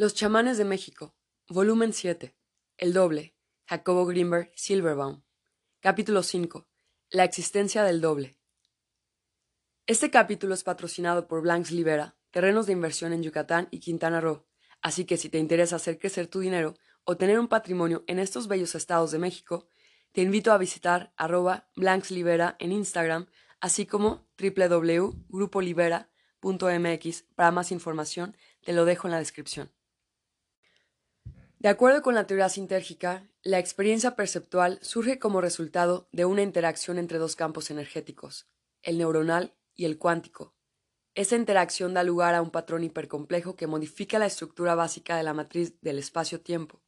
Los chamanes de México, volumen 7, El doble, Jacobo Greenberg Silverbaum. Capítulo 5. La existencia del doble. Este capítulo es patrocinado por Blanks Libera, terrenos de inversión en Yucatán y Quintana Roo, así que si te interesa hacer crecer tu dinero o tener un patrimonio en estos bellos estados de México, te invito a visitar arroba Libera en Instagram, así como www.grupolibera.mx para más información, te lo dejo en la descripción. De acuerdo con la teoría sintérgica, la experiencia perceptual surge como resultado de una interacción entre dos campos energéticos, el neuronal y el cuántico. Esta interacción da lugar a un patrón hipercomplejo que modifica la estructura básica de la matriz del espacio-tiempo.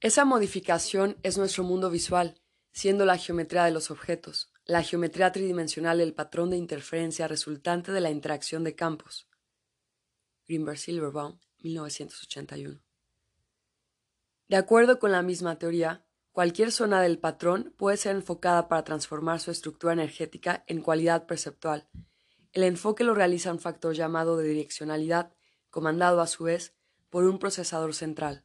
Esa modificación es nuestro mundo visual, siendo la geometría de los objetos, la geometría tridimensional del patrón de interferencia resultante de la interacción de campos. Greenberg Silverbaum, 1981. De acuerdo con la misma teoría, cualquier zona del patrón puede ser enfocada para transformar su estructura energética en cualidad perceptual. El enfoque lo realiza un factor llamado de direccionalidad, comandado a su vez por un procesador central.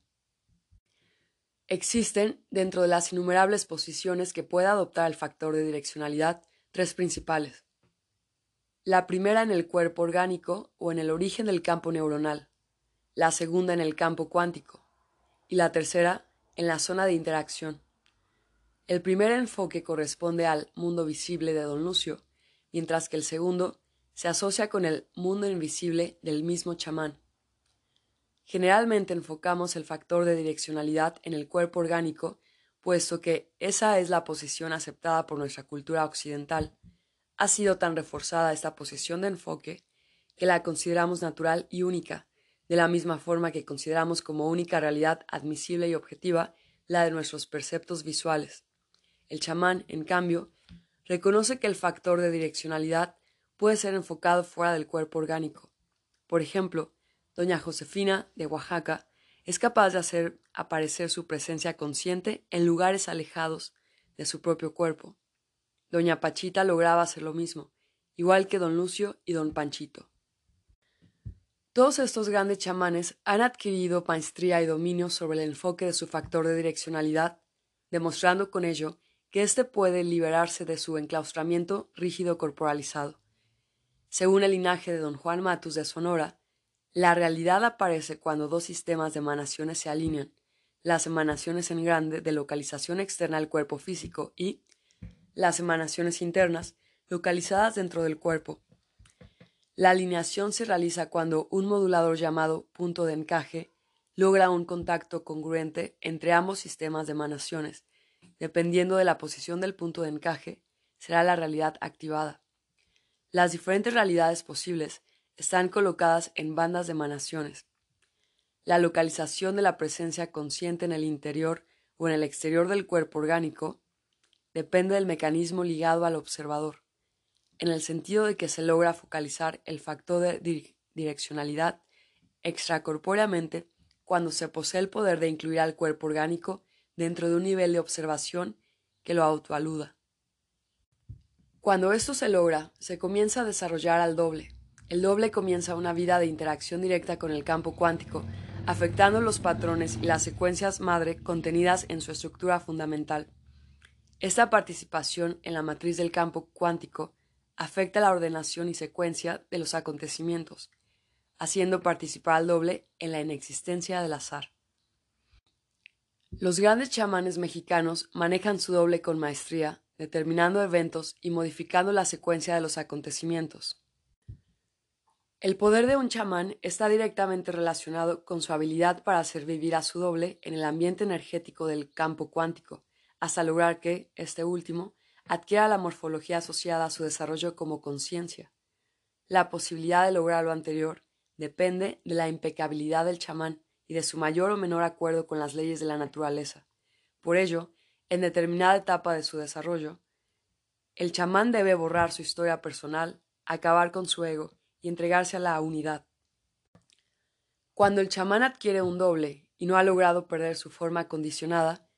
Existen, dentro de las innumerables posiciones que puede adoptar el factor de direccionalidad, tres principales. La primera en el cuerpo orgánico o en el origen del campo neuronal, la segunda en el campo cuántico, y la tercera en la zona de interacción. El primer enfoque corresponde al mundo visible de don Lucio, mientras que el segundo se asocia con el mundo invisible del mismo chamán. Generalmente enfocamos el factor de direccionalidad en el cuerpo orgánico, puesto que esa es la posición aceptada por nuestra cultura occidental. Ha sido tan reforzada esta posición de enfoque que la consideramos natural y única, de la misma forma que consideramos como única realidad admisible y objetiva la de nuestros perceptos visuales. El chamán, en cambio, reconoce que el factor de direccionalidad puede ser enfocado fuera del cuerpo orgánico. Por ejemplo, doña Josefina, de Oaxaca, es capaz de hacer aparecer su presencia consciente en lugares alejados de su propio cuerpo. Doña Pachita lograba hacer lo mismo, igual que don Lucio y don Panchito. Todos estos grandes chamanes han adquirido maestría y dominio sobre el enfoque de su factor de direccionalidad, demostrando con ello que éste puede liberarse de su enclaustramiento rígido corporalizado. Según el linaje de don Juan Matus de Sonora, la realidad aparece cuando dos sistemas de emanaciones se alinean, las emanaciones en grande de localización externa al cuerpo físico y las emanaciones internas localizadas dentro del cuerpo, la alineación se realiza cuando un modulador llamado punto de encaje logra un contacto congruente entre ambos sistemas de emanaciones. Dependiendo de la posición del punto de encaje, será la realidad activada. Las diferentes realidades posibles están colocadas en bandas de emanaciones. La localización de la presencia consciente en el interior o en el exterior del cuerpo orgánico depende del mecanismo ligado al observador en el sentido de que se logra focalizar el factor de direccionalidad extracorpóreamente cuando se posee el poder de incluir al cuerpo orgánico dentro de un nivel de observación que lo autoaluda. Cuando esto se logra, se comienza a desarrollar al doble. El doble comienza una vida de interacción directa con el campo cuántico, afectando los patrones y las secuencias madre contenidas en su estructura fundamental. Esta participación en la matriz del campo cuántico afecta la ordenación y secuencia de los acontecimientos, haciendo participar al doble en la inexistencia del azar. Los grandes chamanes mexicanos manejan su doble con maestría, determinando eventos y modificando la secuencia de los acontecimientos. El poder de un chamán está directamente relacionado con su habilidad para hacer vivir a su doble en el ambiente energético del campo cuántico, hasta lograr que, este último, adquiera la morfología asociada a su desarrollo como conciencia. La posibilidad de lograr lo anterior depende de la impecabilidad del chamán y de su mayor o menor acuerdo con las leyes de la naturaleza. Por ello, en determinada etapa de su desarrollo, el chamán debe borrar su historia personal, acabar con su ego y entregarse a la unidad. Cuando el chamán adquiere un doble y no ha logrado perder su forma condicionada,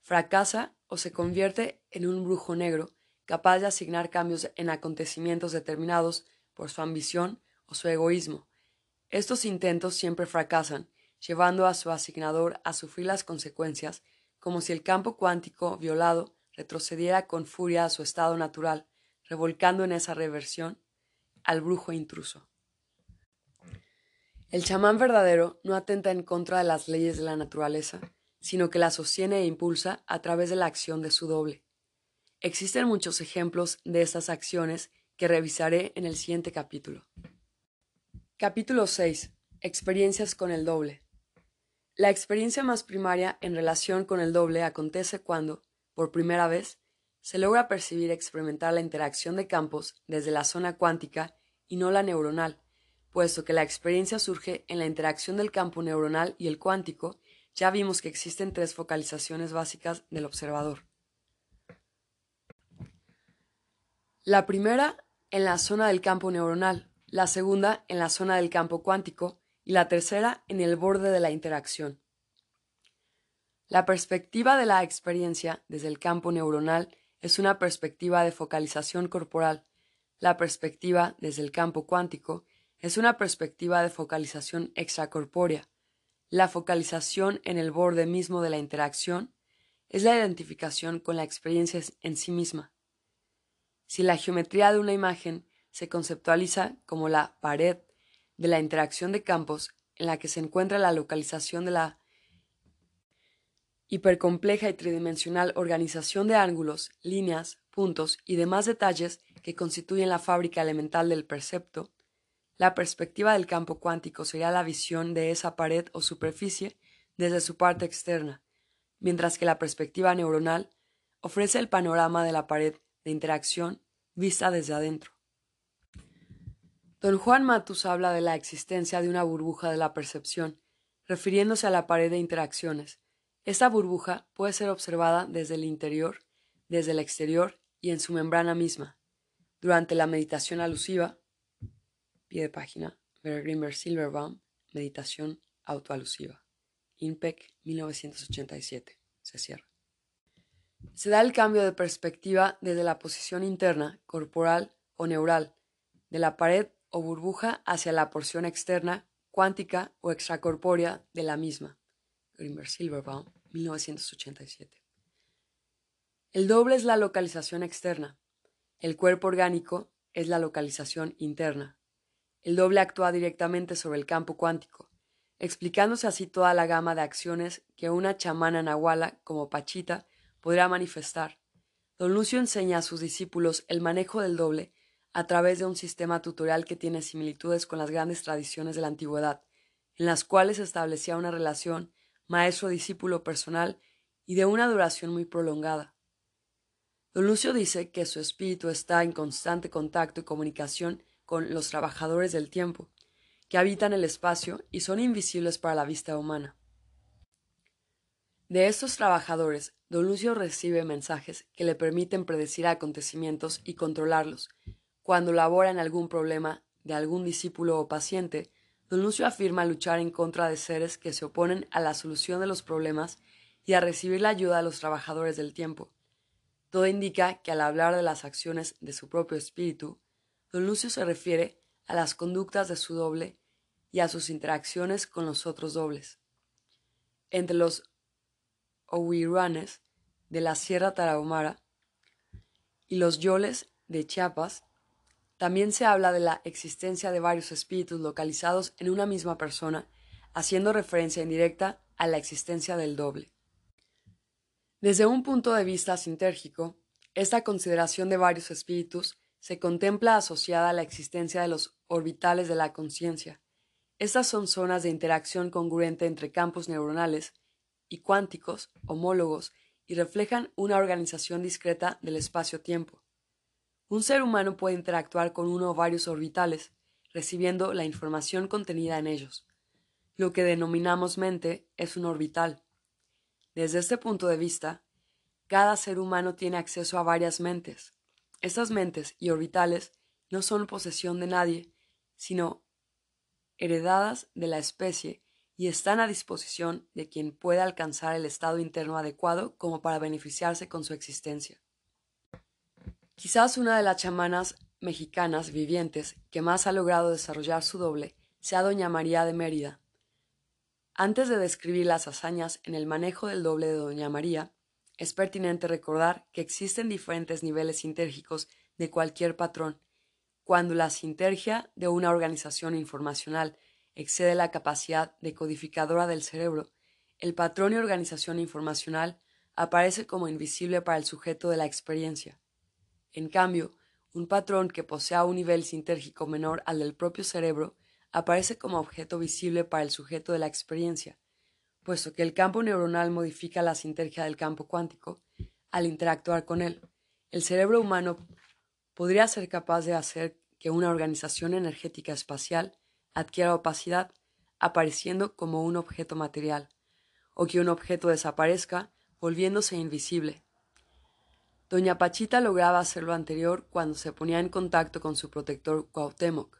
fracasa o se convierte en un brujo negro capaz de asignar cambios en acontecimientos determinados por su ambición o su egoísmo. Estos intentos siempre fracasan, llevando a su asignador a sufrir las consecuencias, como si el campo cuántico violado retrocediera con furia a su estado natural, revolcando en esa reversión al brujo intruso. El chamán verdadero no atenta en contra de las leyes de la naturaleza, sino que la sostiene e impulsa a través de la acción de su doble. Existen muchos ejemplos de estas acciones que revisaré en el siguiente capítulo. Capítulo 6. Experiencias con el doble. La experiencia más primaria en relación con el doble acontece cuando, por primera vez, se logra percibir y experimentar la interacción de campos desde la zona cuántica y no la neuronal, puesto que la experiencia surge en la interacción del campo neuronal y el cuántico, ya vimos que existen tres focalizaciones básicas del observador. La primera en la zona del campo neuronal, la segunda en la zona del campo cuántico y la tercera en el borde de la interacción. La perspectiva de la experiencia desde el campo neuronal es una perspectiva de focalización corporal. La perspectiva desde el campo cuántico es una perspectiva de focalización extracorpórea. La focalización en el borde mismo de la interacción es la identificación con la experiencia en sí misma. Si la geometría de una imagen se conceptualiza como la pared de la interacción de campos en la que se encuentra la localización de la hipercompleja y tridimensional organización de ángulos, líneas, puntos y demás detalles que constituyen la fábrica elemental del percepto, la perspectiva del campo cuántico sería la visión de esa pared o superficie desde su parte externa, mientras que la perspectiva neuronal ofrece el panorama de la pared de interacción vista desde adentro. Don Juan Matus habla de la existencia de una burbuja de la percepción, refiriéndose a la pared de interacciones. Esta burbuja puede ser observada desde el interior, desde el exterior y en su membrana misma. Durante la meditación alusiva, pie de página, Vergrimer Silverbaum, meditación autoalusiva. INPEC 1987. Se cierra. Se da el cambio de perspectiva desde la posición interna, corporal o neural, de la pared o burbuja hacia la porción externa, cuántica o extracorpórea de la misma. Grimberg Silverbaum, 1987. El doble es la localización externa. El cuerpo orgánico es la localización interna. El doble actúa directamente sobre el campo cuántico, explicándose así toda la gama de acciones que una chamana nahuala como Pachita podrá manifestar. Don Lucio enseña a sus discípulos el manejo del doble a través de un sistema tutorial que tiene similitudes con las grandes tradiciones de la antigüedad, en las cuales se establecía una relación maestro-discípulo personal y de una duración muy prolongada. Don Lucio dice que su espíritu está en constante contacto y comunicación con los trabajadores del tiempo, que habitan el espacio y son invisibles para la vista humana. De estos trabajadores, Don Lucio recibe mensajes que le permiten predecir acontecimientos y controlarlos. Cuando labora en algún problema de algún discípulo o paciente, Don Lucio afirma luchar en contra de seres que se oponen a la solución de los problemas y a recibir la ayuda de los trabajadores del tiempo. Todo indica que al hablar de las acciones de su propio espíritu, Don Lucio se refiere a las conductas de su doble y a sus interacciones con los otros dobles. Entre los Owiruanes de la Sierra Tarahumara y los Yoles de Chiapas, también se habla de la existencia de varios espíritus localizados en una misma persona, haciendo referencia indirecta a la existencia del doble. Desde un punto de vista sintérgico, esta consideración de varios espíritus se contempla asociada a la existencia de los orbitales de la conciencia. Estas son zonas de interacción congruente entre campos neuronales y cuánticos homólogos y reflejan una organización discreta del espacio-tiempo. Un ser humano puede interactuar con uno o varios orbitales, recibiendo la información contenida en ellos. Lo que denominamos mente es un orbital. Desde este punto de vista, cada ser humano tiene acceso a varias mentes. Estas mentes y orbitales no son posesión de nadie, sino heredadas de la especie y están a disposición de quien pueda alcanzar el estado interno adecuado como para beneficiarse con su existencia. Quizás una de las chamanas mexicanas vivientes que más ha logrado desarrollar su doble sea doña María de Mérida. Antes de describir las hazañas en el manejo del doble de doña María, es pertinente recordar que existen diferentes niveles sintérgicos de cualquier patrón. Cuando la sintergia de una organización informacional excede la capacidad decodificadora del cerebro, el patrón y organización informacional aparece como invisible para el sujeto de la experiencia. En cambio, un patrón que posea un nivel sintérgico menor al del propio cerebro aparece como objeto visible para el sujeto de la experiencia, puesto que el campo neuronal modifica la sintergia del campo cuántico al interactuar con él. El cerebro humano podría ser capaz de hacer que una organización energética espacial adquiera opacidad, apareciendo como un objeto material, o que un objeto desaparezca, volviéndose invisible. Doña Pachita lograba hacer lo anterior cuando se ponía en contacto con su protector Cuauhtémoc,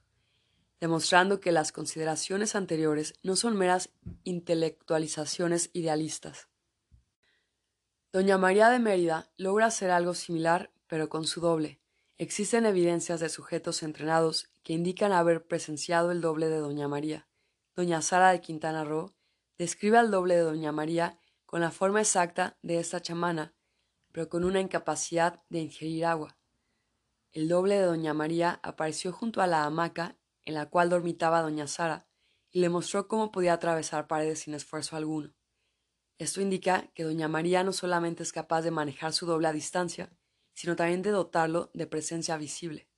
demostrando que las consideraciones anteriores no son meras intelectualizaciones idealistas. Doña María de Mérida logra hacer algo similar, pero con su doble. Existen evidencias de sujetos entrenados que indican haber presenciado el doble de Doña María. Doña Sara de Quintana Roo describe al doble de Doña María con la forma exacta de esta chamana, pero con una incapacidad de ingerir agua. El doble de Doña María apareció junto a la hamaca en la cual dormitaba doña Sara, y le mostró cómo podía atravesar paredes sin esfuerzo alguno. Esto indica que doña María no solamente es capaz de manejar su doble a distancia, sino también de dotarlo de presencia visible.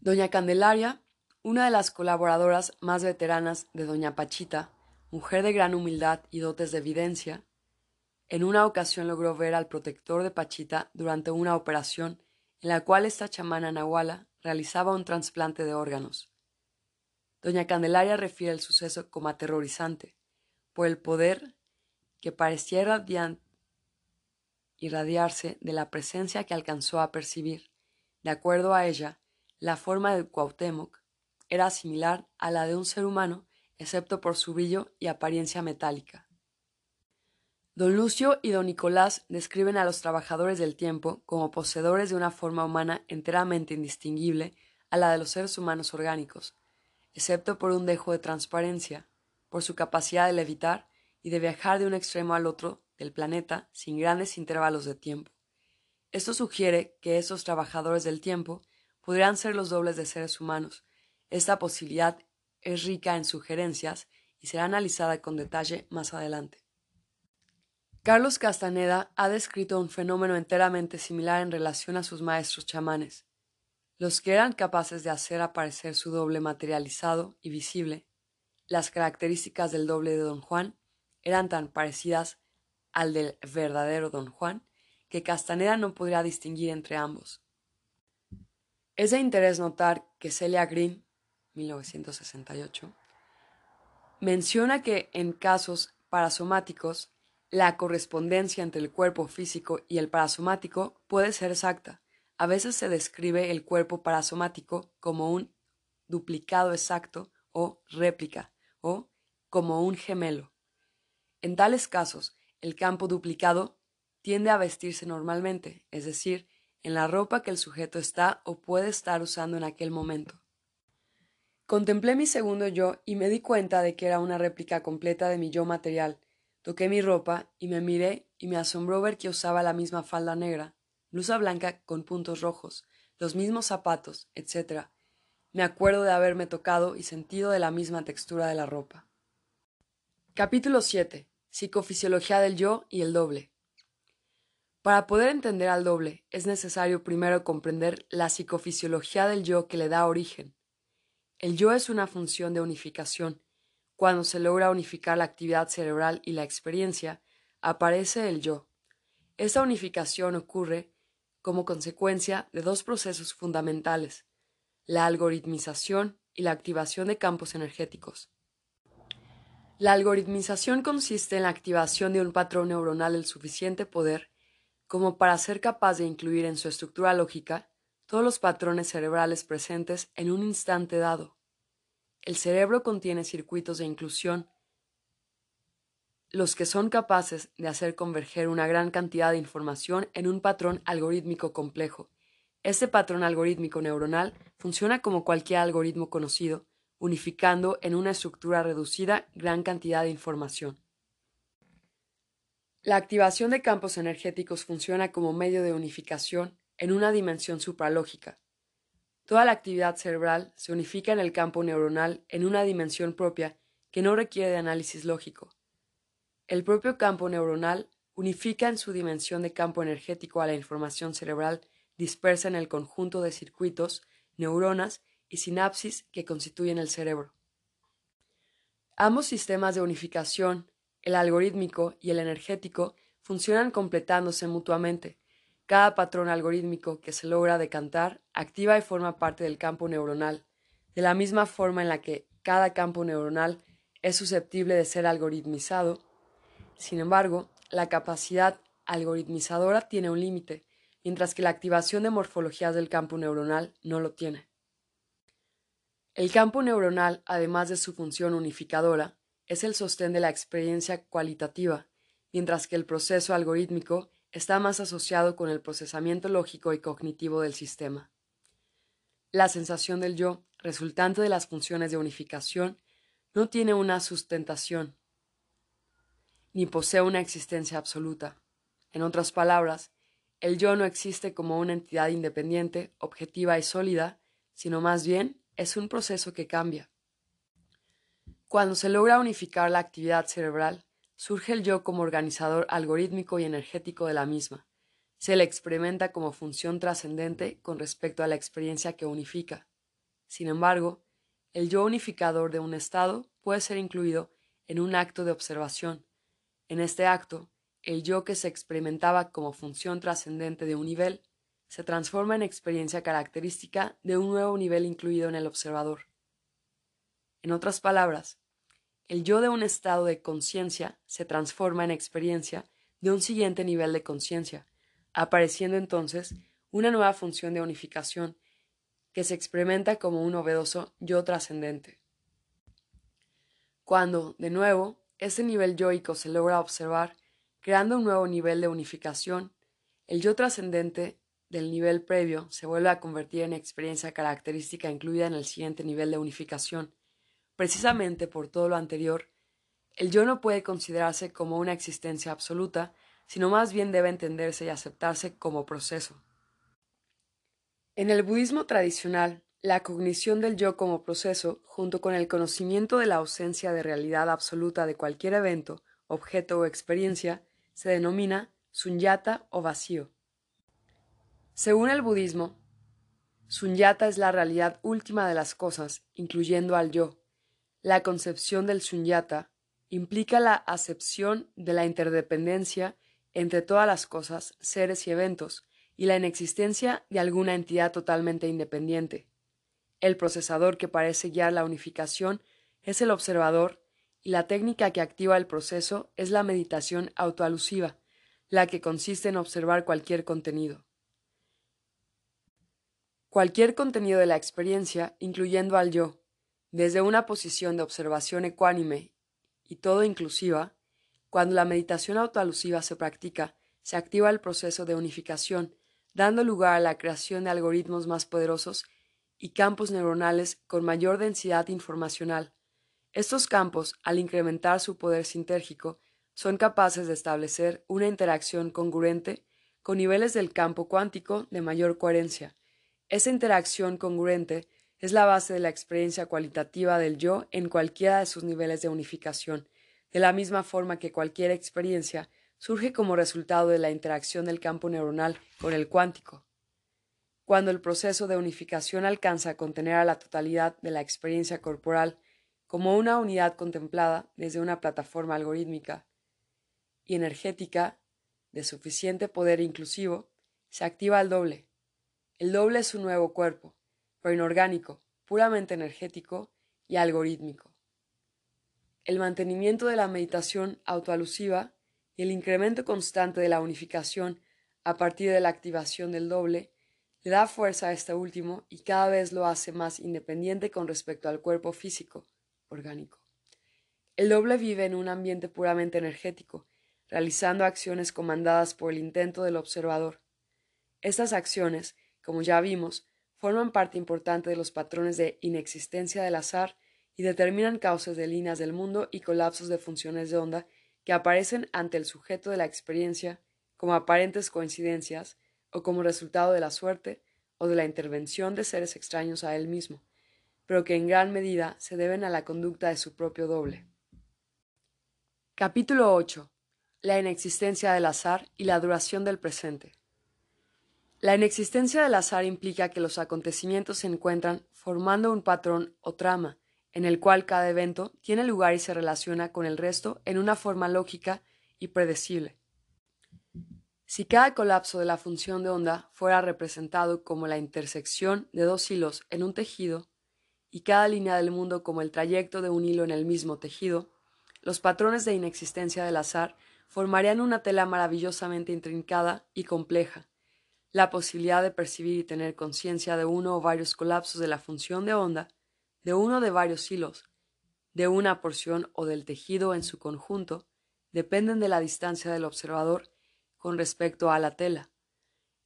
Doña Candelaria, una de las colaboradoras más veteranas de doña Pachita, mujer de gran humildad y dotes de evidencia, en una ocasión logró ver al protector de Pachita durante una operación en la cual esta chamana nahuala realizaba un trasplante de órganos. Doña Candelaria refiere el suceso como aterrorizante, por el poder que parecía irradiarse de la presencia que alcanzó a percibir. De acuerdo a ella, la forma de Cuauhtémoc era similar a la de un ser humano, excepto por su brillo y apariencia metálica. Don Lucio y don Nicolás describen a los trabajadores del tiempo como poseedores de una forma humana enteramente indistinguible a la de los seres humanos orgánicos, excepto por un dejo de transparencia, por su capacidad de levitar y de viajar de un extremo al otro del planeta sin grandes intervalos de tiempo. Esto sugiere que esos trabajadores del tiempo podrían ser los dobles de seres humanos. Esta posibilidad es rica en sugerencias y será analizada con detalle más adelante. Carlos Castaneda ha descrito un fenómeno enteramente similar en relación a sus maestros chamanes. Los que eran capaces de hacer aparecer su doble materializado y visible, las características del doble de don Juan eran tan parecidas al del verdadero don Juan que Castaneda no podría distinguir entre ambos. Es de interés notar que Celia Green, 1968, menciona que en casos parasomáticos la correspondencia entre el cuerpo físico y el parasomático puede ser exacta. A veces se describe el cuerpo parasomático como un duplicado exacto o réplica o como un gemelo. En tales casos, el campo duplicado tiende a vestirse normalmente, es decir, en la ropa que el sujeto está o puede estar usando en aquel momento. Contemplé mi segundo yo y me di cuenta de que era una réplica completa de mi yo material, Toqué mi ropa y me miré y me asombró ver que usaba la misma falda negra, blusa blanca con puntos rojos, los mismos zapatos, etc. Me acuerdo de haberme tocado y sentido de la misma textura de la ropa. Capítulo 7. Psicofisiología del yo y el doble. Para poder entender al doble es necesario primero comprender la psicofisiología del yo que le da origen. El yo es una función de unificación, cuando se logra unificar la actividad cerebral y la experiencia, aparece el yo. Esta unificación ocurre como consecuencia de dos procesos fundamentales, la algoritmización y la activación de campos energéticos. La algoritmización consiste en la activación de un patrón neuronal del suficiente poder como para ser capaz de incluir en su estructura lógica todos los patrones cerebrales presentes en un instante dado. El cerebro contiene circuitos de inclusión, los que son capaces de hacer converger una gran cantidad de información en un patrón algorítmico complejo. Este patrón algorítmico neuronal funciona como cualquier algoritmo conocido unificando en una estructura reducida gran cantidad de información. La activación de campos energéticos funciona como medio de unificación en una dimensión supralógica. Toda la actividad cerebral se unifica en el campo neuronal en una dimensión propia que no requiere de análisis lógico. El propio campo neuronal unifica en su dimensión de campo energético a la información cerebral dispersa en el conjunto de circuitos, neuronas y sinapsis que constituyen el cerebro. Ambos sistemas de unificación, el algorítmico y el energético, funcionan completándose mutuamente. Cada patrón algorítmico que se logra decantar activa y forma parte del campo neuronal, de la misma forma en la que cada campo neuronal es susceptible de ser algoritmizado. Sin embargo, la capacidad algoritmizadora tiene un límite, mientras que la activación de morfologías del campo neuronal no lo tiene. El campo neuronal, además de su función unificadora, es el sostén de la experiencia cualitativa, mientras que el proceso algorítmico está más asociado con el procesamiento lógico y cognitivo del sistema. La sensación del yo, resultante de las funciones de unificación, no tiene una sustentación, ni posee una existencia absoluta. En otras palabras, el yo no existe como una entidad independiente, objetiva y sólida, sino más bien es un proceso que cambia. Cuando se logra unificar la actividad cerebral, surge el yo como organizador algorítmico y energético de la misma. Se le experimenta como función trascendente con respecto a la experiencia que unifica. Sin embargo, el yo unificador de un estado puede ser incluido en un acto de observación, en este acto, el yo que se experimentaba como función trascendente de un nivel se transforma en experiencia característica de un nuevo nivel incluido en el observador. En otras palabras, el yo de un estado de conciencia se transforma en experiencia de un siguiente nivel de conciencia, apareciendo entonces una nueva función de unificación que se experimenta como un novedoso yo trascendente. Cuando, de nuevo, ese nivel yoico se logra observar, creando un nuevo nivel de unificación. El yo trascendente del nivel previo se vuelve a convertir en experiencia característica incluida en el siguiente nivel de unificación. Precisamente por todo lo anterior, el yo no puede considerarse como una existencia absoluta, sino más bien debe entenderse y aceptarse como proceso. En el budismo tradicional, la cognición del yo como proceso, junto con el conocimiento de la ausencia de realidad absoluta de cualquier evento, objeto o experiencia, se denomina sunyata o vacío. Según el budismo, sunyata es la realidad última de las cosas, incluyendo al yo. La concepción del sunyata implica la acepción de la interdependencia entre todas las cosas, seres y eventos, y la inexistencia de alguna entidad totalmente independiente. El procesador que parece guiar la unificación es el observador y la técnica que activa el proceso es la meditación autoalusiva, la que consiste en observar cualquier contenido. Cualquier contenido de la experiencia, incluyendo al yo, desde una posición de observación ecuánime y todo inclusiva, cuando la meditación autoalusiva se practica, se activa el proceso de unificación, dando lugar a la creación de algoritmos más poderosos y campos neuronales con mayor densidad informacional. Estos campos, al incrementar su poder sintérgico, son capaces de establecer una interacción congruente con niveles del campo cuántico de mayor coherencia. Esa interacción congruente es la base de la experiencia cualitativa del yo en cualquiera de sus niveles de unificación, de la misma forma que cualquier experiencia surge como resultado de la interacción del campo neuronal con el cuántico. Cuando el proceso de unificación alcanza a contener a la totalidad de la experiencia corporal como una unidad contemplada desde una plataforma algorítmica y energética de suficiente poder inclusivo, se activa el doble. El doble es un nuevo cuerpo, pero inorgánico, puramente energético y algorítmico. El mantenimiento de la meditación autoalusiva y el incremento constante de la unificación a partir de la activación del doble le da fuerza a este último y cada vez lo hace más independiente con respecto al cuerpo físico, orgánico. El doble vive en un ambiente puramente energético, realizando acciones comandadas por el intento del observador. Estas acciones, como ya vimos, forman parte importante de los patrones de inexistencia del azar y determinan causas de líneas del mundo y colapsos de funciones de onda que aparecen ante el sujeto de la experiencia como aparentes coincidencias o como resultado de la suerte o de la intervención de seres extraños a él mismo, pero que en gran medida se deben a la conducta de su propio doble. Capítulo 8. La inexistencia del azar y la duración del presente. La inexistencia del azar implica que los acontecimientos se encuentran formando un patrón o trama, en el cual cada evento tiene lugar y se relaciona con el resto en una forma lógica y predecible. Si cada colapso de la función de onda fuera representado como la intersección de dos hilos en un tejido, y cada línea del mundo como el trayecto de un hilo en el mismo tejido, los patrones de inexistencia del azar formarían una tela maravillosamente intrincada y compleja. La posibilidad de percibir y tener conciencia de uno o varios colapsos de la función de onda, de uno de varios hilos, de una porción o del tejido en su conjunto, dependen de la distancia del observador con respecto a la tela.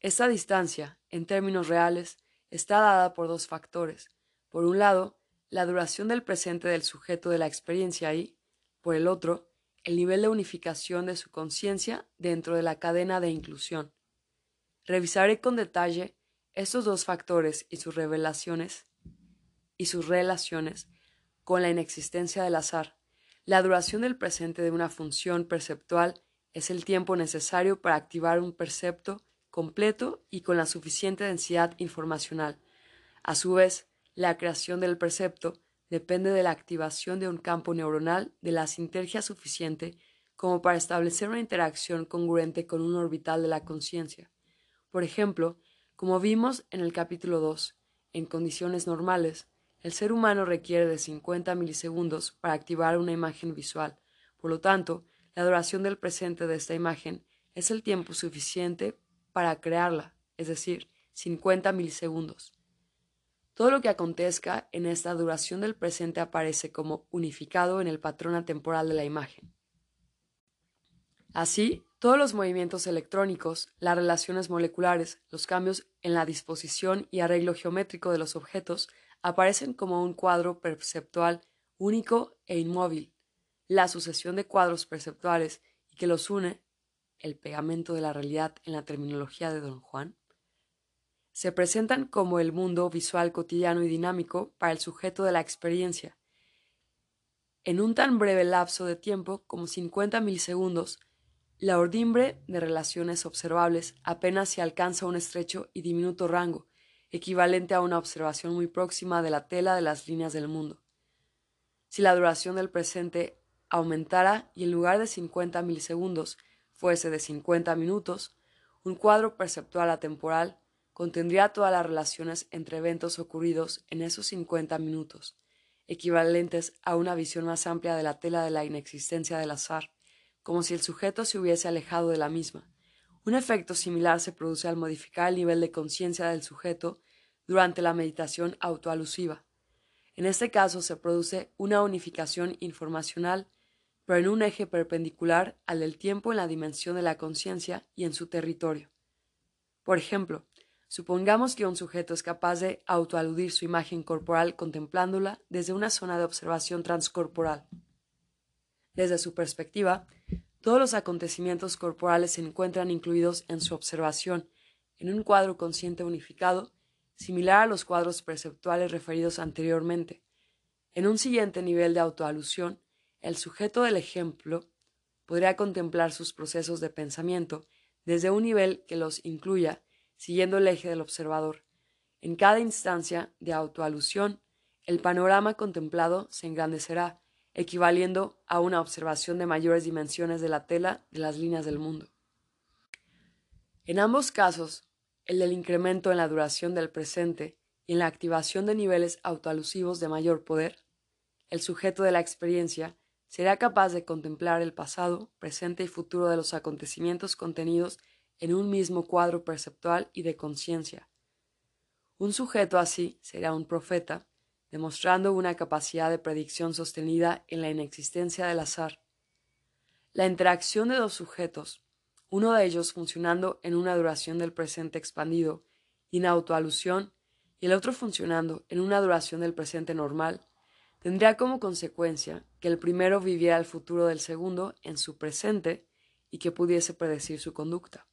Esta distancia, en términos reales, está dada por dos factores. Por un lado, la duración del presente del sujeto de la experiencia y, por el otro, el nivel de unificación de su conciencia dentro de la cadena de inclusión. Revisaré con detalle estos dos factores y sus revelaciones y sus relaciones con la inexistencia del azar. La duración del presente de una función perceptual es el tiempo necesario para activar un percepto completo y con la suficiente densidad informacional. A su vez, la creación del percepto depende de la activación de un campo neuronal de la sintergia suficiente como para establecer una interacción congruente con un orbital de la conciencia. Por ejemplo, como vimos en el capítulo 2, en condiciones normales, el ser humano requiere de 50 milisegundos para activar una imagen visual. Por lo tanto, la duración del presente de esta imagen es el tiempo suficiente para crearla, es decir, 50 milisegundos. Todo lo que acontezca en esta duración del presente aparece como unificado en el patrón atemporal de la imagen. Así, todos los movimientos electrónicos, las relaciones moleculares, los cambios en la disposición y arreglo geométrico de los objetos aparecen como un cuadro perceptual único e inmóvil, la sucesión de cuadros perceptuales y que los une, el pegamento de la realidad en la terminología de Don Juan, se presentan como el mundo visual cotidiano y dinámico para el sujeto de la experiencia. En un tan breve lapso de tiempo como 50 milisegundos, la ordimbre de relaciones observables apenas se alcanza un estrecho y diminuto rango, equivalente a una observación muy próxima de la tela de las líneas del mundo. Si la duración del presente aumentara y en lugar de 50 milisegundos fuese de 50 minutos, un cuadro perceptual atemporal contendría todas las relaciones entre eventos ocurridos en esos 50 minutos, equivalentes a una visión más amplia de la tela de la inexistencia del azar, como si el sujeto se hubiese alejado de la misma. Un efecto similar se produce al modificar el nivel de conciencia del sujeto durante la meditación autoalusiva. En este caso se produce una unificación informacional pero en un eje perpendicular al del tiempo en la dimensión de la conciencia y en su territorio. Por ejemplo, supongamos que un sujeto es capaz de autoaludir su imagen corporal contemplándola desde una zona de observación transcorporal. Desde su perspectiva, todos los acontecimientos corporales se encuentran incluidos en su observación, en un cuadro consciente unificado, similar a los cuadros perceptuales referidos anteriormente. En un siguiente nivel de autoalusión, el sujeto del ejemplo podría contemplar sus procesos de pensamiento desde un nivel que los incluya, siguiendo el eje del observador. En cada instancia de autoalusión, el panorama contemplado se engrandecerá, equivaliendo a una observación de mayores dimensiones de la tela de las líneas del mundo. En ambos casos, el del incremento en la duración del presente y en la activación de niveles autoalusivos de mayor poder, el sujeto de la experiencia será capaz de contemplar el pasado, presente y futuro de los acontecimientos contenidos en un mismo cuadro perceptual y de conciencia. Un sujeto así será un profeta, demostrando una capacidad de predicción sostenida en la inexistencia del azar. La interacción de dos sujetos, uno de ellos funcionando en una duración del presente expandido y en autoalusión, y el otro funcionando en una duración del presente normal, tendría como consecuencia que el primero viviera el futuro del segundo en su presente y que pudiese predecir su conducta.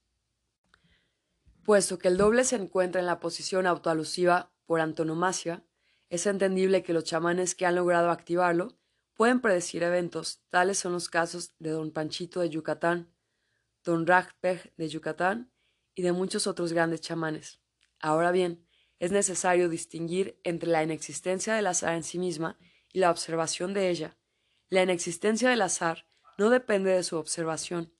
Puesto que el doble se encuentra en la posición autoalusiva por antonomasia, es entendible que los chamanes que han logrado activarlo pueden predecir eventos, tales son los casos de don Panchito de Yucatán, don Rajpej de Yucatán y de muchos otros grandes chamanes. Ahora bien, es necesario distinguir entre la inexistencia del azar en sí misma y la observación de ella. La inexistencia del azar no depende de su observación,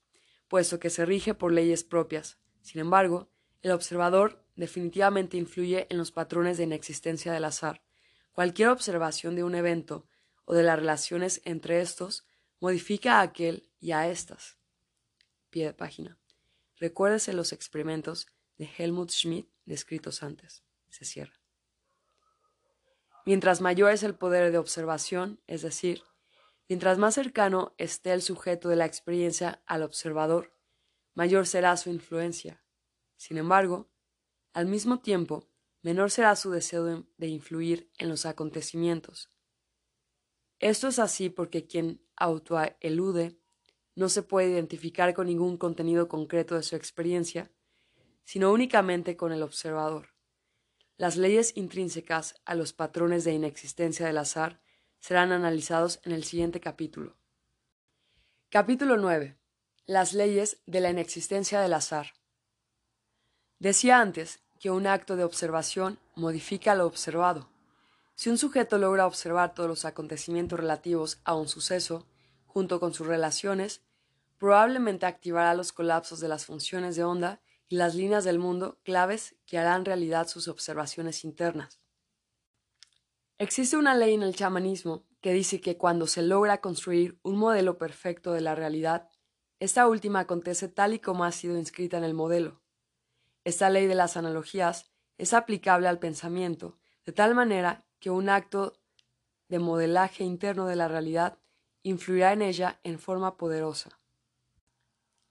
puesto que se rige por leyes propias. Sin embargo, el observador definitivamente influye en los patrones de inexistencia del azar. Cualquier observación de un evento o de las relaciones entre estos modifica a aquel y a éstas. Pie de página. Recuérdese los experimentos de Helmut Schmidt descritos antes. Se cierra. Mientras mayor es el poder de observación, es decir, mientras más cercano esté el sujeto de la experiencia al observador, mayor será su influencia. Sin embargo, al mismo tiempo, menor será su deseo de, influir en los acontecimientos. Esto es así porque quien autoelude no se puede identificar con ningún contenido concreto de su experiencia, sino únicamente con el observador. Las leyes intrínsecas a los patrones de inexistencia del azar serán analizados en el siguiente capítulo. Capítulo 9. Las leyes de la inexistencia del azar. Decía antes que un acto de observación modifica lo observado. Si un sujeto logra observar todos los acontecimientos relativos a un suceso, junto con sus relaciones, probablemente activará los colapsos de las funciones de onda y las líneas del mundo claves que harán realidad sus observaciones internas. Existe una ley en el chamanismo que dice que cuando se logra construir un modelo perfecto de la realidad, esta última acontece tal y como ha sido inscrita en el modelo. Esta ley de las analogías es aplicable al pensamiento, de tal manera que un acto de modelaje interno de la realidad influirá en ella en forma poderosa.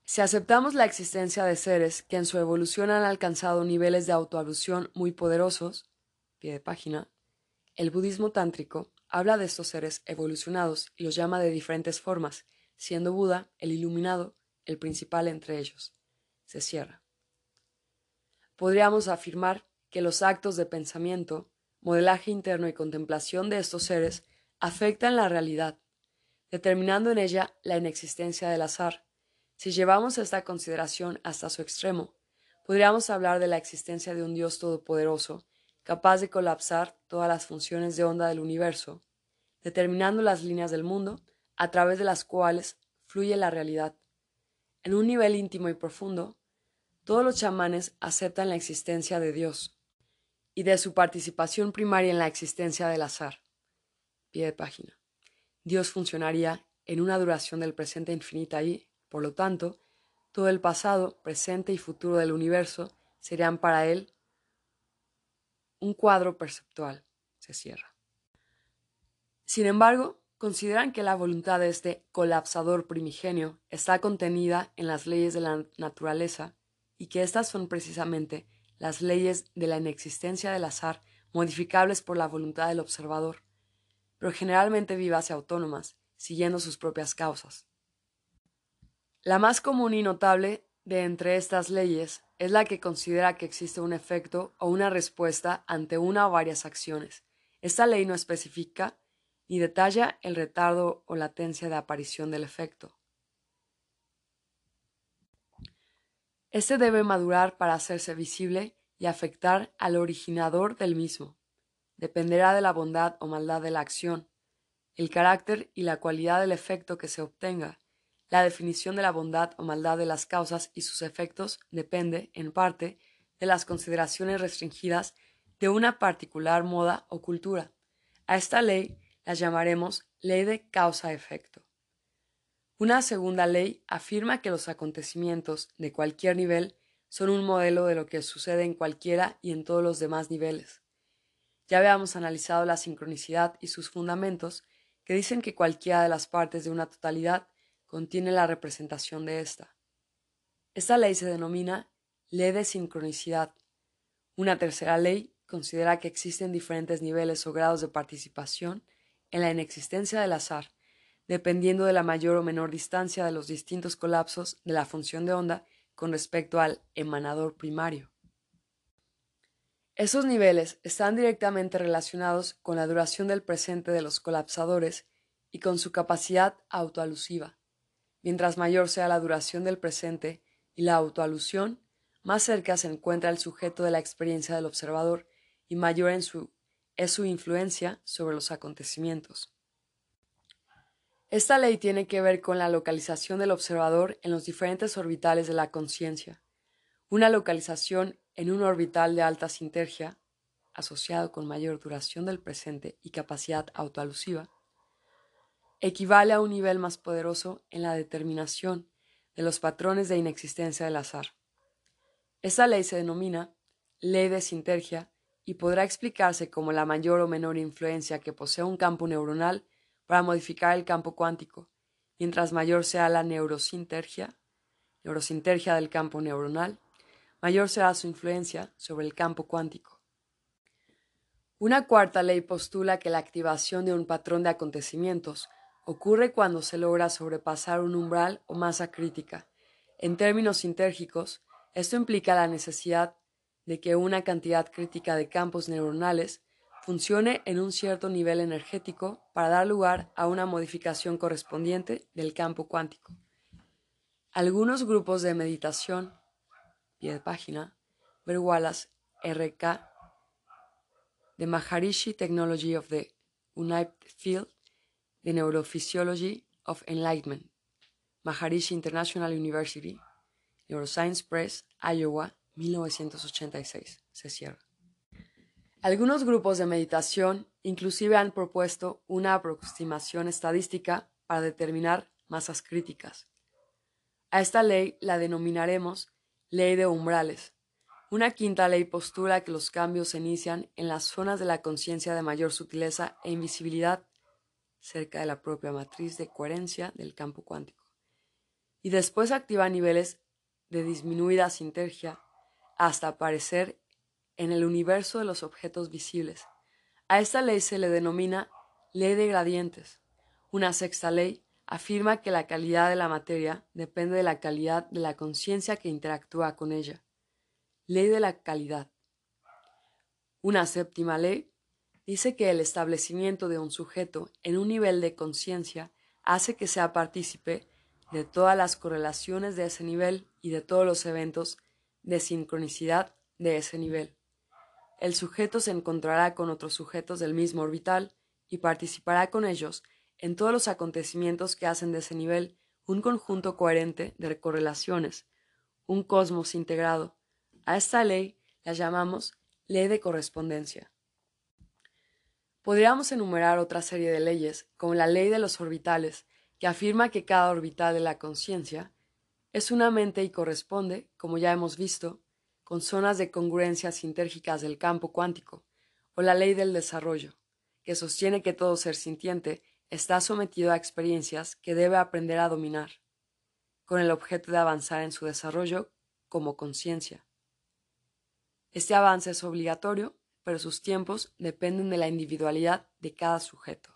Si aceptamos la existencia de seres que en su evolución han alcanzado niveles de autoalusión muy poderosos, pie de página, el budismo tántrico habla de estos seres evolucionados y los llama de diferentes formas, siendo Buda, el iluminado, el principal entre ellos. Se cierra. Podríamos afirmar que los actos de pensamiento, modelaje interno y contemplación de estos seres afectan la realidad, determinando en ella la inexistencia del azar, si llevamos esta consideración hasta su extremo, podríamos hablar de la existencia de un Dios todopoderoso, capaz de colapsar todas las funciones de onda del universo, determinando las líneas del mundo a través de las cuales fluye la realidad. En un nivel íntimo y profundo, todos los chamanes aceptan la existencia de Dios y de su participación primaria en la existencia del azar. Pie de página. Dios funcionaría en una duración del presente infinita y, por lo tanto, todo el pasado, presente y futuro del universo serían para él un cuadro perceptual. Se cierra. Sin embargo, consideran que la voluntad de este colapsador primigenio está contenida en las leyes de la naturaleza y que estas son precisamente las leyes de la inexistencia del azar modificables por la voluntad del observador, pero generalmente vivas y autónomas, siguiendo sus propias causas. La más común y notable de entre estas leyes es la que considera que existe un efecto o una respuesta ante una o varias acciones. Esta ley no especifica ni detalla el retardo o latencia de aparición del efecto. Este debe madurar para hacerse visible y afectar al originador del mismo. Dependerá de la bondad o maldad de la acción, el carácter y la cualidad del efecto que se obtenga, la definición de la bondad o maldad de las causas y sus efectos depende, en parte, de las consideraciones restringidas de una particular moda o cultura. A esta ley la llamaremos ley de causa-efecto. Una segunda ley afirma que los acontecimientos de cualquier nivel son un modelo de lo que sucede en cualquiera y en todos los demás niveles. Ya habíamos analizado la sincronicidad y sus fundamentos, que dicen que cualquiera de las partes de una totalidad contiene la representación de esta. Esta ley se denomina ley de sincronicidad. Una tercera ley considera que existen diferentes niveles o grados de participación en la inexistencia del azar, dependiendo de la mayor o menor distancia de los distintos colapsos de la función de onda con respecto al emanador primario. Esos niveles están directamente relacionados con la duración del presente de los colapsadores y con su capacidad autoalusiva. Mientras mayor sea la duración del presente y la autoalusión, más cerca se encuentra el sujeto de la experiencia del observador y mayor es su influencia sobre los acontecimientos. Esta ley tiene que ver con la localización del observador en los diferentes orbitales de la conciencia. Una localización en un orbital de alta sintergia, asociado con mayor duración del presente y capacidad autoalusiva, equivale a un nivel más poderoso en la determinación de los patrones de inexistencia del azar. Esta ley se denomina ley de sintergia y podrá explicarse como la mayor o menor influencia que posee un campo neuronal para modificar el campo cuántico, mientras mayor sea la neurosintergia, neurosintergia del campo neuronal, mayor será su influencia sobre el campo cuántico. Una cuarta ley postula que la activación de un patrón de acontecimientos ocurre cuando se logra sobrepasar un umbral o masa crítica. En términos sintérgicos, esto implica la necesidad de que una cantidad crítica de campos neuronales funcione en un cierto nivel energético para dar lugar a una modificación correspondiente del campo cuántico. Algunos grupos de meditación pie de página, ver Wallace, RK, The Maharishi Technology of the United Field, The Neurophysiology of Enlightenment, Maharishi International University, Neuroscience Press, Iowa, 1986. Se cierra. Algunos grupos de meditación inclusive han propuesto una aproximación estadística para determinar masas críticas. A esta ley la denominaremos Ley de umbrales. Una quinta ley postula que los cambios se inician en las zonas de la conciencia de mayor sutileza e invisibilidad, cerca de la propia matriz de coherencia del campo cuántico, y después activa niveles de disminuida sintergia hasta aparecer en el universo de los objetos visibles. A esta ley se le denomina ley de gradientes. Una sexta ley afirma que la calidad de la materia depende de la calidad de la conciencia que interactúa con ella. Ley de la calidad. Una séptima ley dice que el establecimiento de un sujeto en un nivel de conciencia hace que sea partícipe de todas las correlaciones de ese nivel y de todos los eventos de sincronicidad de ese nivel. El sujeto se encontrará con otros sujetos del mismo orbital y participará con ellos en todos los acontecimientos que hacen de ese nivel un conjunto coherente de correlaciones, un cosmos integrado. A esta ley la llamamos ley de correspondencia. Podríamos enumerar otra serie de leyes, como la ley de los orbitales, que afirma que cada orbital de la conciencia es una mente y corresponde, como ya hemos visto, con zonas de congruencia sintérgicas del campo cuántico, o la ley del desarrollo, que sostiene que todo ser sintiente está sometido a experiencias que debe aprender a dominar, con el objeto de avanzar en su desarrollo como conciencia. Este avance es obligatorio, pero sus tiempos dependen de la individualidad de cada sujeto.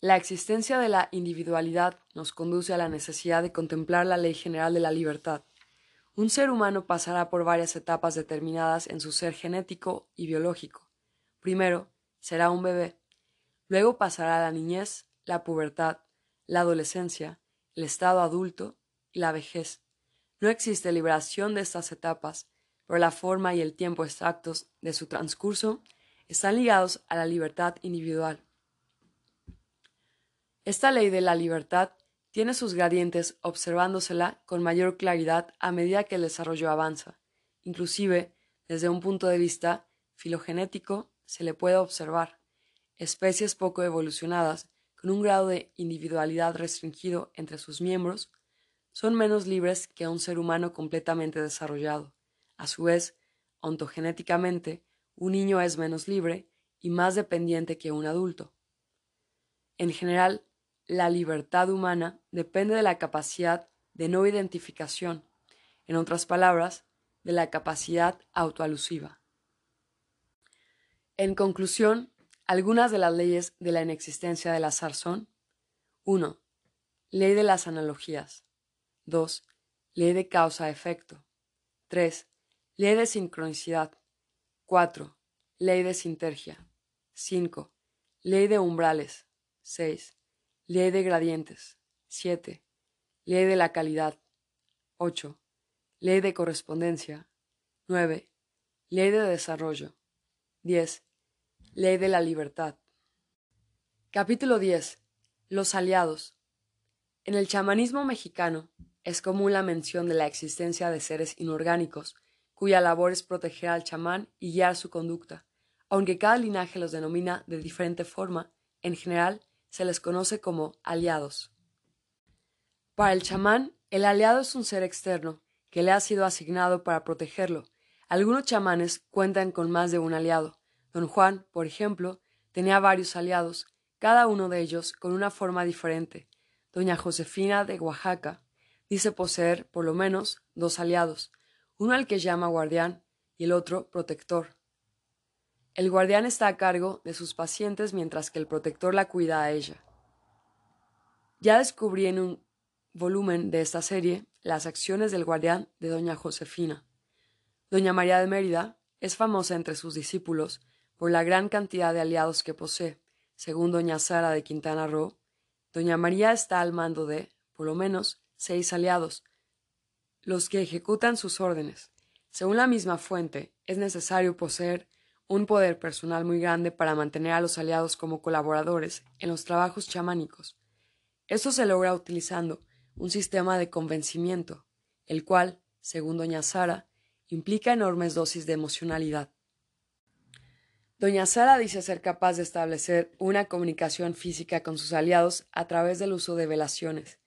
La existencia de la individualidad nos conduce a la necesidad de contemplar la ley general de la libertad. Un ser humano pasará por varias etapas determinadas en su ser genético y biológico. Primero, será un bebé, Luego pasará la niñez, la pubertad, la adolescencia, el estado adulto y la vejez. No existe liberación de estas etapas, pero la forma y el tiempo exactos de su transcurso están ligados a la libertad individual. Esta ley de la libertad tiene sus gradientes observándosela con mayor claridad a medida que el desarrollo avanza. Inclusive, desde un punto de vista filogenético, se le puede observar especies poco evolucionadas, con un grado de individualidad restringido entre sus miembros, son menos libres que un ser humano completamente desarrollado. A su vez, ontogenéticamente, un niño es menos libre y más dependiente que un adulto. En general, la libertad humana depende de la capacidad de no identificación, en otras palabras, de la capacidad autoalusiva. En conclusión, Algunas de las leyes de la inexistencia del azar son 1. Ley de las analogías. 2. Ley de causa-efecto. 3. Ley de sincronicidad. 4. Ley de sintergia. 5. Ley de umbrales. 6. Ley de gradientes. 7. Ley de la calidad. 8. Ley de correspondencia. 9. Ley de desarrollo. 10. Ley de la libertad. Capítulo 10. Los aliados. En el chamanismo mexicano es común la mención de la existencia de seres inorgánicos, cuya labor es proteger al chamán y guiar su conducta. Aunque cada linaje los denomina de diferente forma, en general se les conoce como aliados. Para el chamán, el aliado es un ser externo que le ha sido asignado para protegerlo. Algunos chamanes cuentan con más de un aliado. Don Juan, por ejemplo, tenía varios aliados, cada uno de ellos con una forma diferente. Doña Josefina de Oaxaca dice poseer, por lo menos, dos aliados, uno al que llama guardián y el otro protector. El guardián está a cargo de sus pacientes mientras que el protector la cuida a ella. Ya descubrí en un volumen de esta serie Las acciones del guardián de doña Josefina. Doña María de Mérida es famosa entre sus discípulos por la gran cantidad de aliados que posee. Según doña Sara de Quintana Roo, doña María está al mando de, por lo menos, seis aliados, los que ejecutan sus órdenes. Según la misma fuente, es necesario poseer un poder personal muy grande para mantener a los aliados como colaboradores en los trabajos chamánicos. Esto se logra utilizando un sistema de convencimiento, el cual, según doña Sara, implica enormes dosis de emocionalidad. Doña Sara dice ser capaz de establecer una comunicación física con sus aliados a través del uso de velaciones.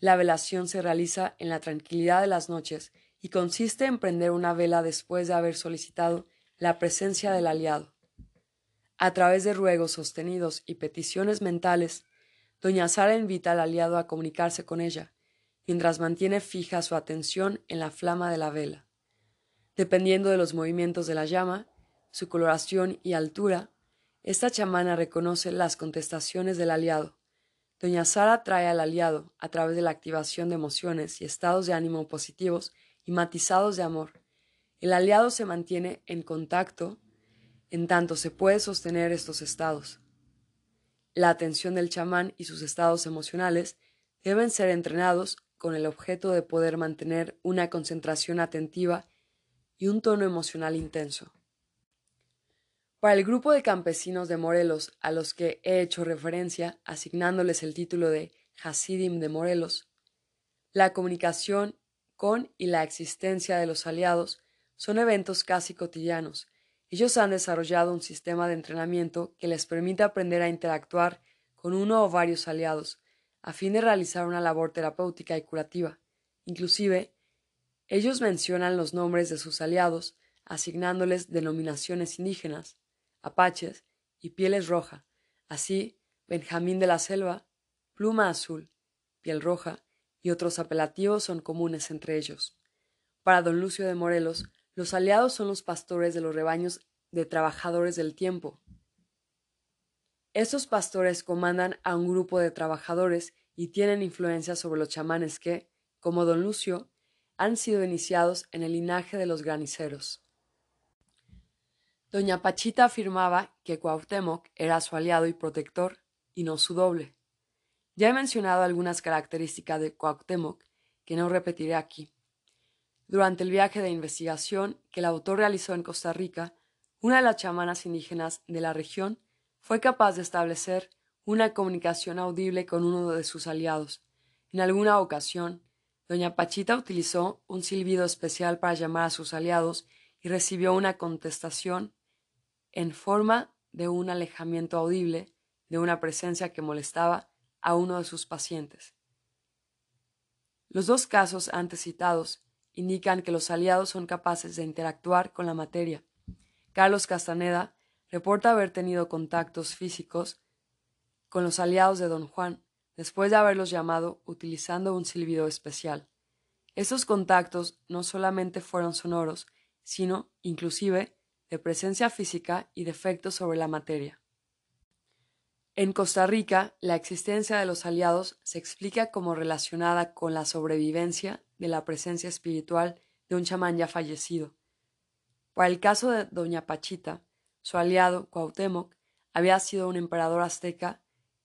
La velación se realiza en la tranquilidad de las noches y consiste en prender una vela después de haber solicitado la presencia del aliado. A través de ruegos sostenidos y peticiones mentales, Doña Sara invita al aliado a comunicarse con ella, mientras mantiene fija su atención en la flama de la vela. Dependiendo de los movimientos de la llama, su coloración y altura, esta chamana reconoce las contestaciones del aliado. Doña Sara trae al aliado a través de la activación de emociones y estados de ánimo positivos y matizados de amor. El aliado se mantiene en contacto en tanto se puede sostener estos estados. La atención del chamán y sus estados emocionales deben ser entrenados con el objeto de poder mantener una concentración atentiva y un tono emocional intenso. Para el grupo de campesinos de Morelos a los que he hecho referencia, asignándoles el título de Hasidim de Morelos, la comunicación con y la existencia de los aliados son eventos casi cotidianos ellos han desarrollado un sistema de entrenamiento que les permite aprender a interactuar con uno o varios aliados, a fin de realizar una labor terapéutica y curativa. Inclusive, ellos mencionan los nombres de sus aliados, asignándoles denominaciones indígenas, apaches y pieles roja. Así, Benjamín de la Selva, pluma azul, piel roja y otros apelativos son comunes entre ellos. Para don Lucio de Morelos, los aliados son los pastores de los rebaños de trabajadores del tiempo. Estos pastores comandan a un grupo de trabajadores y tienen influencia sobre los chamanes que, como don Lucio, han sido iniciados en el linaje de los graniceros. Doña Pachita afirmaba que Cuauhtémoc era su aliado y protector, y no su doble. Ya he mencionado algunas características de Cuauhtémoc que no repetiré aquí. Durante el viaje de investigación que el autor realizó en Costa Rica, una de las chamanas indígenas de la región fue capaz de establecer una comunicación audible con uno de sus aliados. En alguna ocasión, doña Pachita utilizó un silbido especial para llamar a sus aliados y recibió una contestación en forma de un alejamiento audible de una presencia que molestaba a uno de sus pacientes. Los dos casos antes citados indican que los aliados son capaces de interactuar con la materia. Carlos Castaneda reporta haber tenido contactos físicos con los aliados de don Juan, después de haberlos llamado utilizando un silbido especial. Estos contactos no solamente fueron sonoros, sino, inclusive, de presencia física y de efectos sobre la materia. En Costa Rica, la existencia de los aliados se explica como relacionada con la sobrevivencia de la presencia espiritual de un chamán ya fallecido. Para el caso de Doña Pachita, su aliado, Cuauhtémoc, había sido un emperador azteca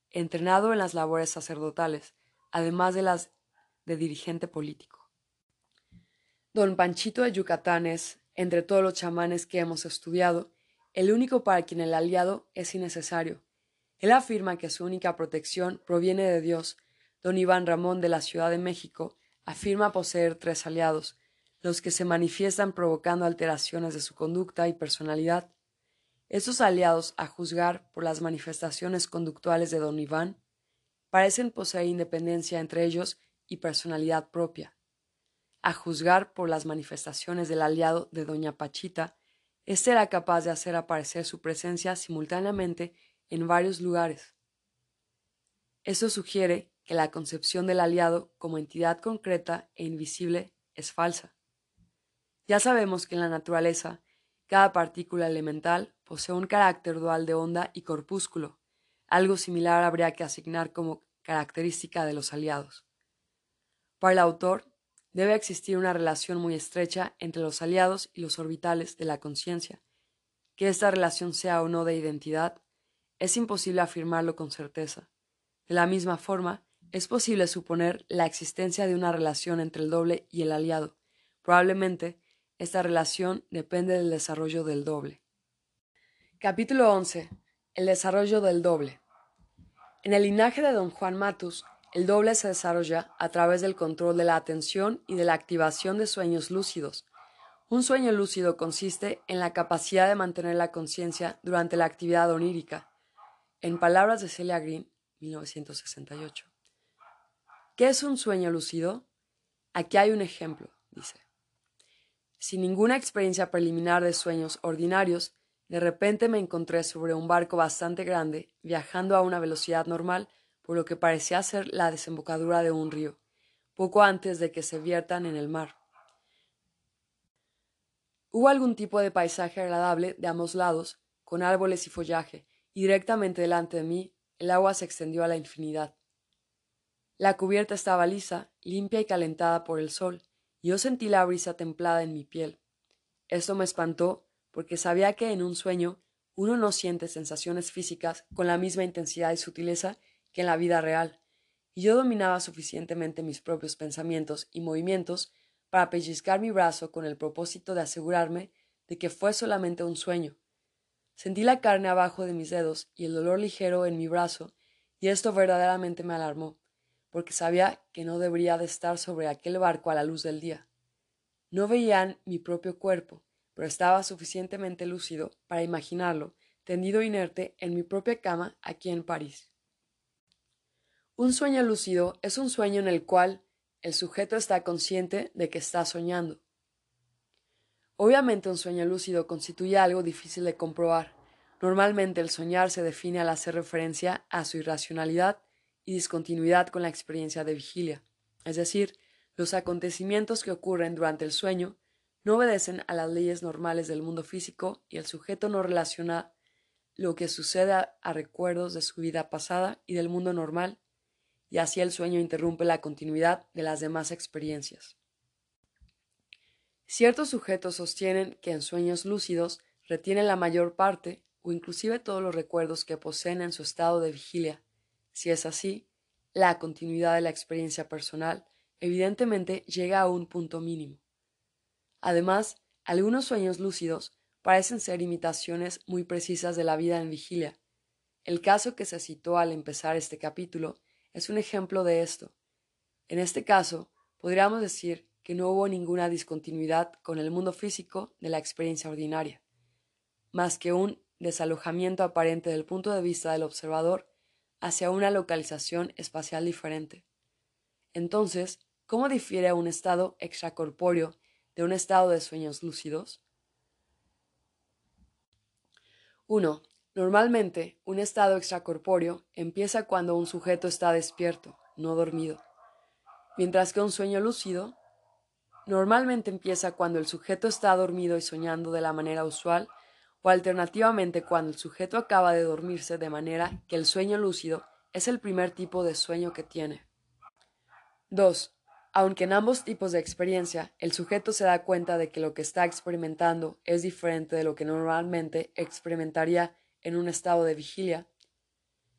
entrenado en las labores sacerdotales, además de las de dirigente político. Don Panchito de Yucatán es, entre todos los chamanes que hemos estudiado, el único para quien el aliado es innecesario. Él afirma que su única protección proviene de Dios. Don Iván Ramón de la Ciudad de México afirma poseer tres aliados, los que se manifiestan provocando alteraciones de su conducta y personalidad. Estos aliados, a juzgar por las manifestaciones conductuales de don Iván, parecen poseer independencia entre ellos y personalidad propia. A juzgar por las manifestaciones del aliado de doña Pachita, éste era capaz de hacer aparecer su presencia simultáneamente en varios lugares. Eso sugiere que la concepción del aliado como entidad concreta e invisible es falsa. Ya sabemos que en la naturaleza cada partícula elemental posee un carácter dual de onda y corpúsculo. Algo similar habría que asignar como característica de los aliados. Para el autor, debe existir una relación muy estrecha entre los aliados y los orbitales de la conciencia. Que esta relación sea o no de identidad, es imposible afirmarlo con certeza. De la misma forma, es posible suponer la existencia de una relación entre el doble y el aliado. Probablemente, esta relación depende del desarrollo del doble. Capítulo 11. El desarrollo del doble. En el linaje de don Juan Matus, el doble se desarrolla a través del control de la atención y de la activación de sueños lúcidos. Un sueño lúcido consiste en la capacidad de mantener la conciencia durante la actividad onírica. En palabras de Celia Green, 1968. ¿Qué es un sueño lúcido? Aquí hay un ejemplo, dice. Sin ninguna experiencia preliminar de sueños ordinarios, de repente me encontré sobre un barco bastante grande, viajando a una velocidad normal, por lo que parecía ser la desembocadura de un río, poco antes de que se viertan en el mar. Hubo algún tipo de paisaje agradable de ambos lados, con árboles y follaje, y directamente delante de mí el agua se extendió a la infinidad. La cubierta estaba lisa, limpia y calentada por el sol, y yo sentí la brisa templada en mi piel. Esto me espantó porque sabía que en un sueño uno no siente sensaciones físicas con la misma intensidad y sutileza que en la vida real, y yo dominaba suficientemente mis propios pensamientos y movimientos para pellizcar mi brazo con el propósito de asegurarme de que fue solamente un sueño. Sentí la carne abajo de mis dedos y el dolor ligero en mi brazo, y esto verdaderamente me alarmó, porque sabía que no debería de estar sobre aquel barco a la luz del día. No veían mi propio cuerpo, pero estaba suficientemente lúcido para imaginarlo tendido inerte en mi propia cama aquí en París. Un sueño lúcido es un sueño en el cual el sujeto está consciente de que está soñando. Obviamente un sueño lúcido constituye algo difícil de comprobar. Normalmente el soñar se define al hacer referencia a su irracionalidad discontinuidad con la experiencia de vigilia, es decir, los acontecimientos que ocurren durante el sueño no obedecen a las leyes normales del mundo físico y el sujeto no relaciona lo que sucede a, recuerdos de su vida pasada y del mundo normal, y así el sueño interrumpe la continuidad de las demás experiencias. Ciertos sujetos sostienen que en sueños lúcidos retienen la mayor parte o inclusive todos los recuerdos que poseen en su estado de vigilia. Si es así, la continuidad de la experiencia personal evidentemente llega a un punto mínimo. Además, algunos sueños lúcidos parecen ser imitaciones muy precisas de la vida en vigilia. El caso que se citó al empezar este capítulo es un ejemplo de esto. En este caso, podríamos decir que no hubo ninguna discontinuidad con el mundo físico de la experiencia ordinaria, más que un desalojamiento aparente del punto de vista del observador hacia una localización espacial diferente. Entonces, ¿cómo difiere un estado extracorpóreo de un estado de sueños lúcidos? 1. Normalmente, un estado extracorpóreo empieza cuando un sujeto está despierto, no dormido, mientras que un sueño lúcido normalmente empieza cuando el sujeto está dormido y soñando de la manera usual o alternativamente cuando el sujeto acaba de dormirse de manera que el sueño lúcido es el primer tipo de sueño que tiene. 2. Aunque en ambos tipos de experiencia el sujeto se da cuenta de que lo que está experimentando es diferente de lo que normalmente experimentaría en un estado de vigilia,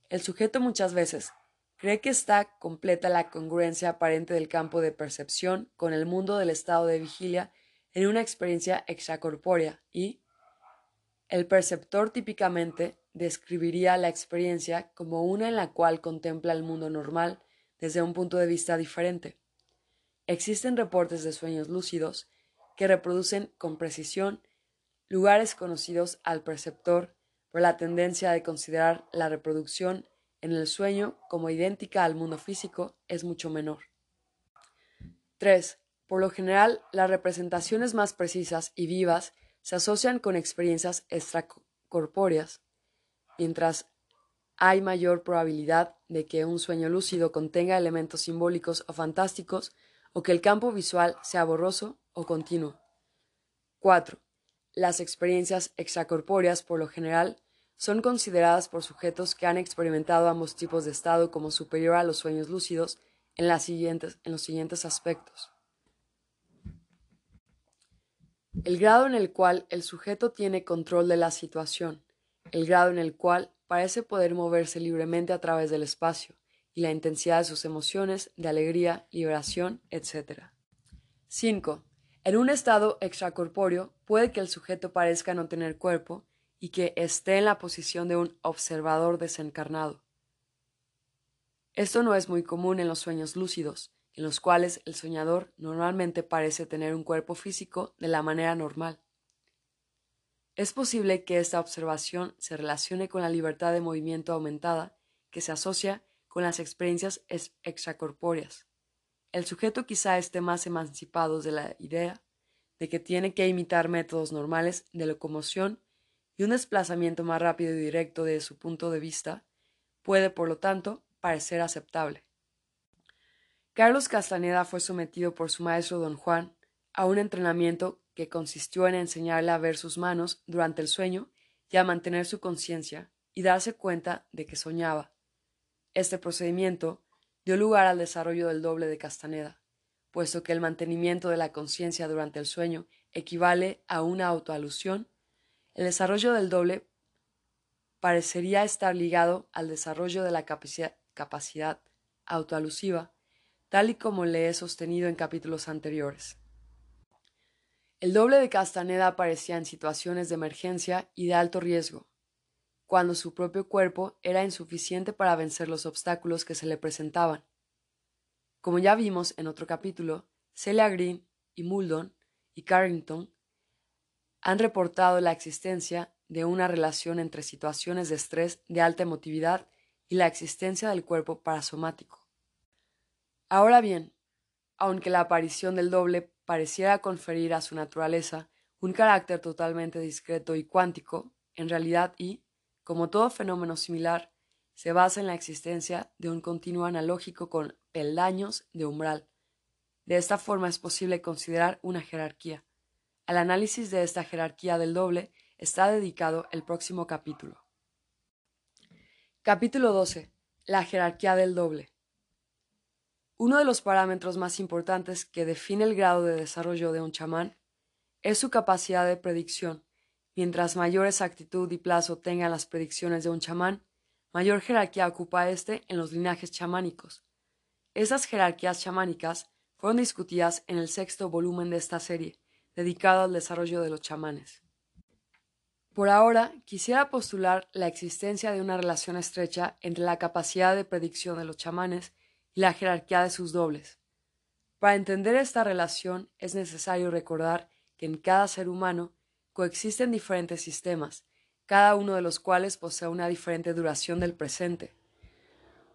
el sujeto muchas veces cree que está completa la congruencia aparente del campo de percepción con el mundo del estado de vigilia en una experiencia extracorpórea y, el perceptor típicamente describiría la experiencia como una en la cual contempla el mundo normal desde un punto de vista diferente. Existen reportes de sueños lúcidos que reproducen con precisión lugares conocidos al perceptor por la tendencia de considerar la reproducción en el sueño como idéntica al mundo físico es mucho menor. 3. Por lo general, las representaciones más precisas y vivas se asocian con experiencias extracorpóreas, mientras hay mayor probabilidad de que un sueño lúcido contenga elementos simbólicos o fantásticos o que el campo visual sea borroso o continuo. 4. Las experiencias extracorpóreas, por lo general, son consideradas por sujetos que han experimentado ambos tipos de estado como superior a los sueños lúcidos en, en los siguientes aspectos. El grado en el cual el sujeto tiene control de la situación, el grado en el cual parece poder moverse libremente a través del espacio y la intensidad de sus emociones de alegría, liberación, etc. 5. En un estado extracorpóreo puede que el sujeto parezca no tener cuerpo y que esté en la posición de un observador desencarnado. Esto no es muy común en los sueños lúcidos, en los cuales el soñador normalmente parece tener un cuerpo físico de la manera normal. Es posible que esta observación se relacione con la libertad de movimiento aumentada que se asocia con las experiencias extracorpóreas. El sujeto quizá esté más emancipado de la idea de que tiene que imitar métodos normales de locomoción y un desplazamiento más rápido y directo de su punto de vista puede, por lo tanto, parecer aceptable. Carlos Castaneda fue sometido por su maestro don Juan a un entrenamiento que consistió en enseñarle a ver sus manos durante el sueño y a mantener su conciencia y darse cuenta de que soñaba. Este procedimiento dio lugar al desarrollo del doble de Castaneda, puesto que el mantenimiento de la conciencia durante el sueño equivale a una autoalusión, el desarrollo del doble parecería estar ligado al desarrollo de la capacidad, autoalusiva tal y como le he sostenido en capítulos anteriores. El doble de Castaneda aparecía en situaciones de emergencia y de alto riesgo, cuando su propio cuerpo era insuficiente para vencer los obstáculos que se le presentaban. Como ya vimos en otro capítulo, Celia Green y Muldon y Carrington han reportado la existencia de una relación entre situaciones de estrés de alta emotividad y la existencia del cuerpo parasomático. Ahora bien, aunque la aparición del doble pareciera conferir a su naturaleza un carácter totalmente discreto y cuántico, en realidad y, como todo fenómeno similar, se basa en la existencia de un continuo analógico con peldaños de umbral. De esta forma es posible considerar una jerarquía. Al análisis de esta jerarquía del doble está dedicado el próximo capítulo. Capítulo 12. La jerarquía del doble. Uno de los parámetros más importantes que define el grado de desarrollo de un chamán es su capacidad de predicción. Mientras mayor exactitud y plazo tengan las predicciones de un chamán, mayor jerarquía ocupa éste en los linajes chamánicos. Esas jerarquías chamánicas fueron discutidas en el sexto volumen de esta serie, dedicado al desarrollo de los chamanes. Por ahora, quisiera postular la existencia de una relación estrecha entre la capacidad de predicción de los chamanes y la jerarquía de sus dobles. Para entender esta relación es necesario recordar que en cada ser humano coexisten diferentes sistemas, cada uno de los cuales posee una diferente duración del presente.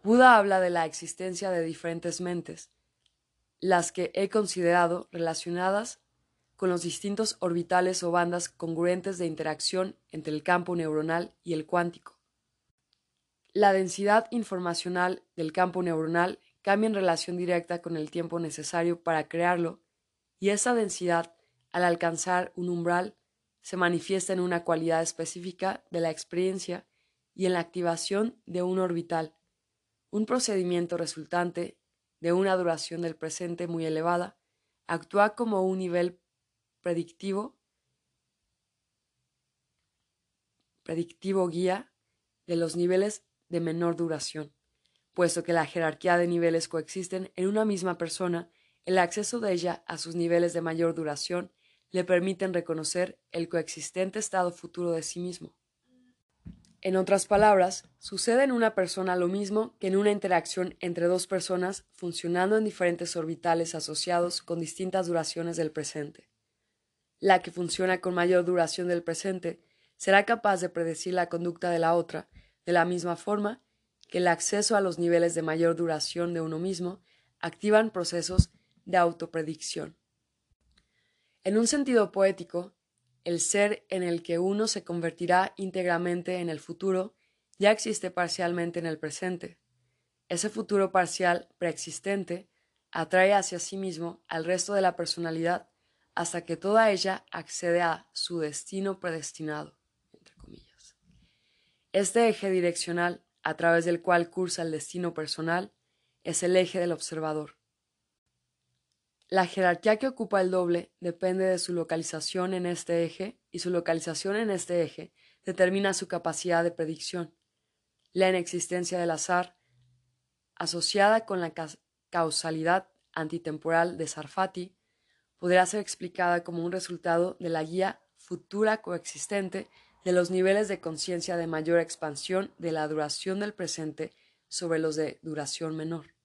Buda habla de la existencia de diferentes mentes, las que he considerado relacionadas con los distintos orbitales o bandas congruentes de interacción entre el campo neuronal y el cuántico. La densidad informacional del campo neuronal cambia en relación directa con el tiempo necesario para crearlo, y esa densidad, al alcanzar un umbral, se manifiesta en una cualidad específica de la experiencia y en la activación de un orbital, un procedimiento resultante de una duración del presente muy elevada, actúa como un nivel predictivo, predictivo guía de los niveles de menor duración. Puesto que la jerarquía de niveles coexisten en una misma persona, el acceso de ella a sus niveles de mayor duración le permiten reconocer el coexistente estado futuro de sí mismo. En otras palabras, sucede en una persona lo mismo que en una interacción entre dos personas funcionando en diferentes orbitales asociados con distintas duraciones del presente. La que funciona con mayor duración del presente será capaz de predecir la conducta de la otra de la misma forma que el acceso a los niveles de mayor duración de uno mismo activan procesos de autopredicción. En un sentido poético, el ser en el que uno se convertirá íntegramente en el futuro ya existe parcialmente en el presente. Ese futuro parcial preexistente atrae hacia sí mismo al resto de la personalidad hasta que toda ella accede a su destino predestinado. Este eje direccional, a través del cual cursa el destino personal, es el eje del observador. La jerarquía que ocupa el doble depende de su localización en este eje y su localización en este eje determina su capacidad de predicción. La inexistencia del azar, asociada con la causalidad antitemporal de Sarfati, podrá ser explicada como un resultado de la guía futura coexistente de los niveles de conciencia de mayor expansión de la duración del presente sobre los de duración menor.